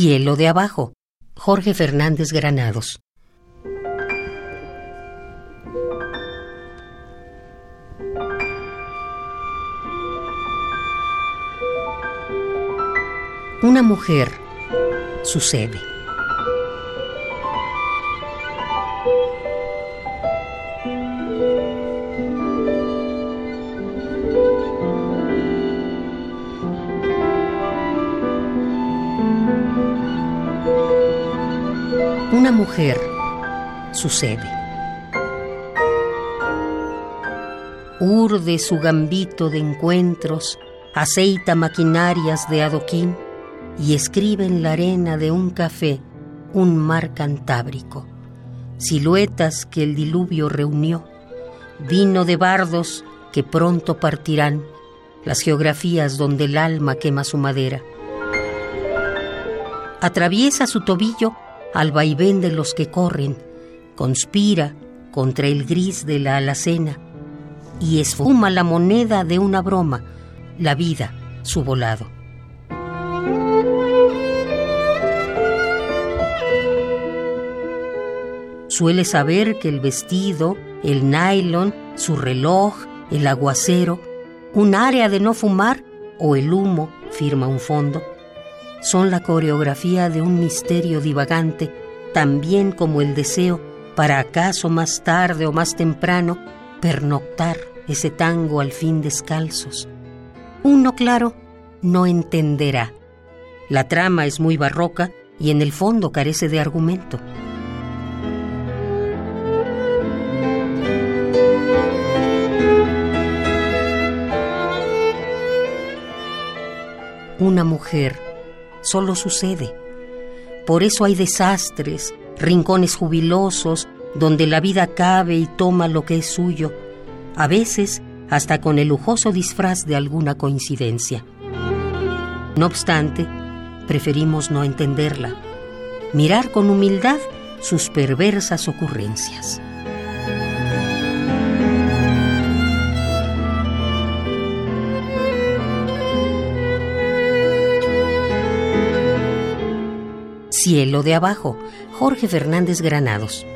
Cielo de abajo. Jorge Fernández Granados. Una mujer sucede. Una mujer sucede. Urde su gambito de encuentros, aceita maquinarias de adoquín y escribe en la arena de un café un mar cantábrico, siluetas que el diluvio reunió, vino de bardos que pronto partirán, las geografías donde el alma quema su madera. Atraviesa su tobillo al vaivén de los que corren, conspira contra el gris de la alacena y esfuma la moneda de una broma, la vida, su volado. Suele saber que el vestido, el nylon, su reloj, el aguacero, un área de no fumar o el humo firma un fondo, son la coreografía de un misterio divagante, también como el deseo para acaso más tarde o más temprano pernoctar ese tango al fin descalzos. Uno, claro, no entenderá. La trama es muy barroca y en el fondo carece de argumento. Una mujer solo sucede. Por eso hay desastres, rincones jubilosos, donde la vida cabe y toma lo que es suyo, a veces hasta con el lujoso disfraz de alguna coincidencia. No obstante, preferimos no entenderla, mirar con humildad sus perversas ocurrencias. Cielo de Abajo, Jorge Fernández Granados.